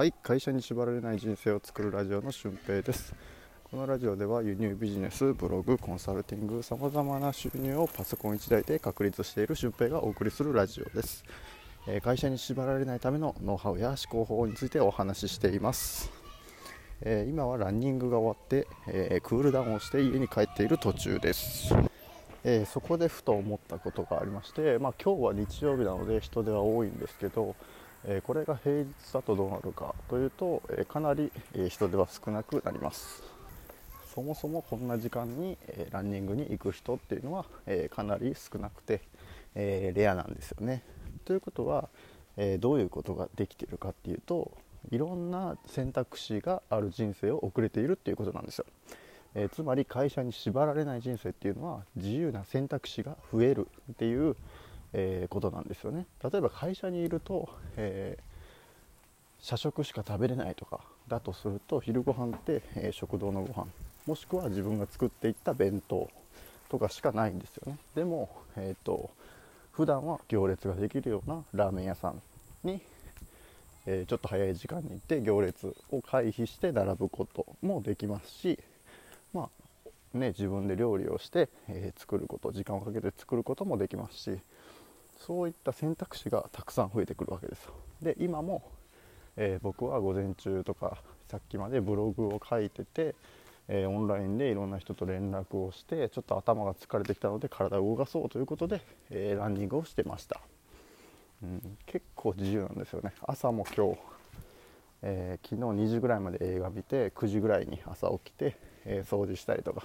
はい会社に縛られない人生を作るラジオの俊平です。このラジオでは輸入ビジネスブログコンサルティングさまざまな収入をパソコン1台で確立している俊平がお送りするラジオです、えー、会社に縛られないためのノウハウや思考法についてお話ししています。えー、今はランニングが終わって、えー、クールダウンをして家に帰っている途中です、えー、そこでふと思ったことがありまして、まあ、今日は日曜日なので人手は多いんですけど、えこれが平日だとどうなるかというと、えかなり、え人手は少なくなります。そもそもこんな時間に、えランニングに行く人っていうのは、えかなり少なくて、えレアなんですよね。ということは、えどういうことができているかっていうといろんな選択肢がある人生を送れているっていうことなんですよ、えつまり会社に縛られない人生っていうのは自由な選択肢が増えるっていうえー、ことなんですよね。例えば会社にいると、えー、社食しか食べれないとかだとすると昼ご飯って、えー、食堂のご飯もしくは自分が作っていった弁当とかしかないんですよね。でも、えーと、普段は行列ができるようなラーメン屋さんに、えちょっと早い時間に行って行列を回避して並ぶこともできますしまあね、自分で料理をして、え、作ること時間をかけて作ることもできますしそういった選択肢がたくさん増えてくるわけです。で今も、えー、僕は午前中とかさっきまでブログを書いてて、えー、オンラインでいろんな人と連絡をしてちょっと頭が疲れてきたので体を動かそうということで、えー、ランニングをしてました、うん、結構自由なんですよね。朝も今日、え昨日2時ぐらいまで映画見て9時ぐらいに朝起きて、え掃除したりとか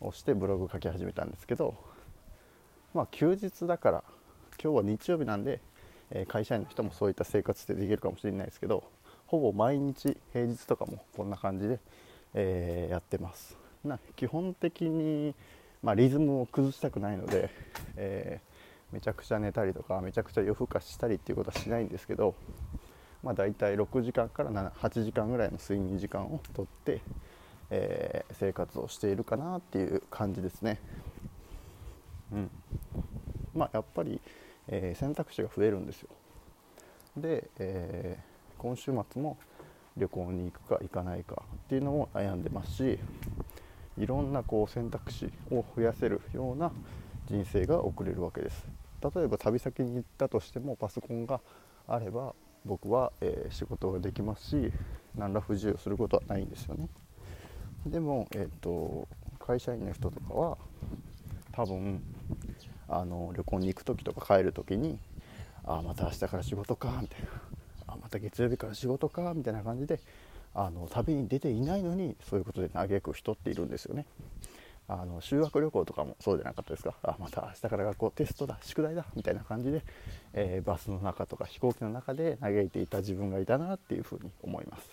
をしてブログ書き始めたんですけどまあ休日だから今日は日曜日なんで、え会社員の人もそういった生活ってできるかもしれないですけどほぼ毎日平日とかもこんな感じで、え、やってますな基本的に、まあ、リズムを崩したくないので、えー、めちゃくちゃ寝たりとかめちゃくちゃ夜更かししたりっていうことはしないんですけど、まあ、大体6時間から7 8時間ぐらいの睡眠時間をとって、えー、生活をしているかなっていう感じですね。うんまあ、やっぱりえー、選択肢が増えるんですよ。で、えー、今週末も旅行に行くか行かないかっていうのも悩んでますしいろんなこう選択肢を増やせるような人生が送れるわけです。例えば旅先に行ったとしてもパソコンがあれば僕は、えー、仕事ができますし何ら不自由することはないんですよね。でも、えーと会社員の人とかは多分あの旅行に行く時とか帰る時にあまた明日から仕事かみたいな。あまた月曜日から仕事かみたいな感じであの旅に出ていないのにそういうことで嘆く人っているんですよね。あの修学旅行とかもそうじゃなかったですか。あまた明日から学校テストだ宿題だみたいな感じで、えー、バスの中とか飛行機の中で嘆いていた自分がいたなっていうふうに思います、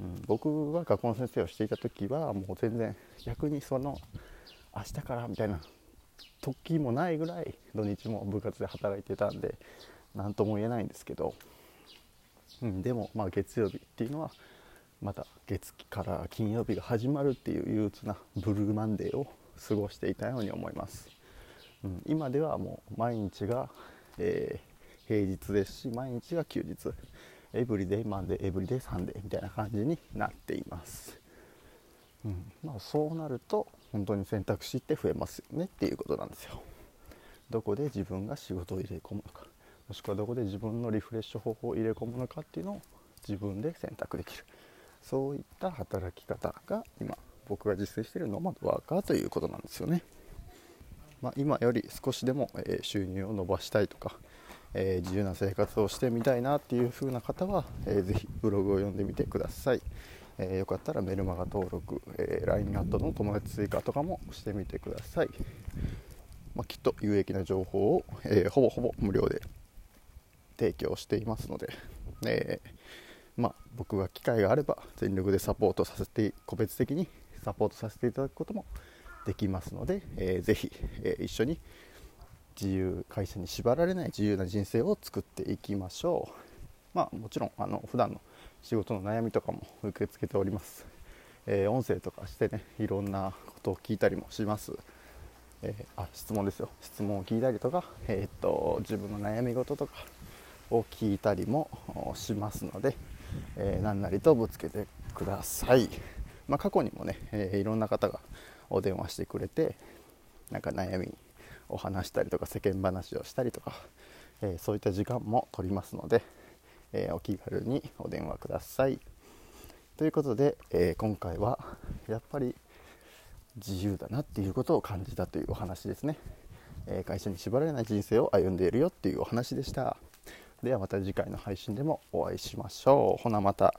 うん、僕が学校の先生をしていた時はもう全然逆にその明日からみたいな時もないぐらい土日も部活で働いてたんで何とも言えないんですけど、うん、でもまあ月曜日っていうのはまた月から金曜日が始まるっていう憂鬱なブルーマンデーを過ごしていたように思います、うん、今ではもう毎日が、えー、平日ですし毎日が休日。 everyday Monday everyday Sunday みたいな感じになっています。うん。まあ、そうなると本当に選択肢って増えますよねっていうことなんですよ。どこで自分が仕事を入れ込むのか。もしくはどこで自分のリフレッシュ方法を入れ込むのかっていうのを自分で選択できる。そういった働き方が今僕が実践しているノマドワーカーということなんですよね、まあ、今より少しでも、収入を伸ばしたいとか、え、自由な生活をしてみたいなっていう風な方は、えー、ぜブログを読んでみてください。えー、よかったらメルマガ登録、えー、LINE アットの友達追加とかもしてみてください、まあ、きっと有益な情報を、えー、ほぼほぼ無料で提供していますので、えまあ、僕が機会があれば全力でサポートさせて個別的にサポートさせていただくこともできますので、えー、ぜひ、え一緒に自由会社に縛られない自由な人生を作っていきましょう。まあもちろんあの普段の仕事の悩みとかも受け付けております、えー、音声とかしてねいろんなことを聞いたりもします、えー、あ質問ですよ。質問を聞いたりとか、えー、っと自分の悩み事とかを聞いたりもしますので、えー、何なりとぶつけてください、まあ、過去にもね、えー、いろんな方がお電話してくれてなんか悩みを話したりとか世間話をしたりとか、えー、そういった時間も取りますので、えお気軽にお電話ください。ということで、え今回はやっぱり自由だなっていうことを感じたというお話ですね、え会社に縛られない人生を歩んでいるよっていうお話でした。ではまた次回の配信でもお会いしましょう。ほなまた。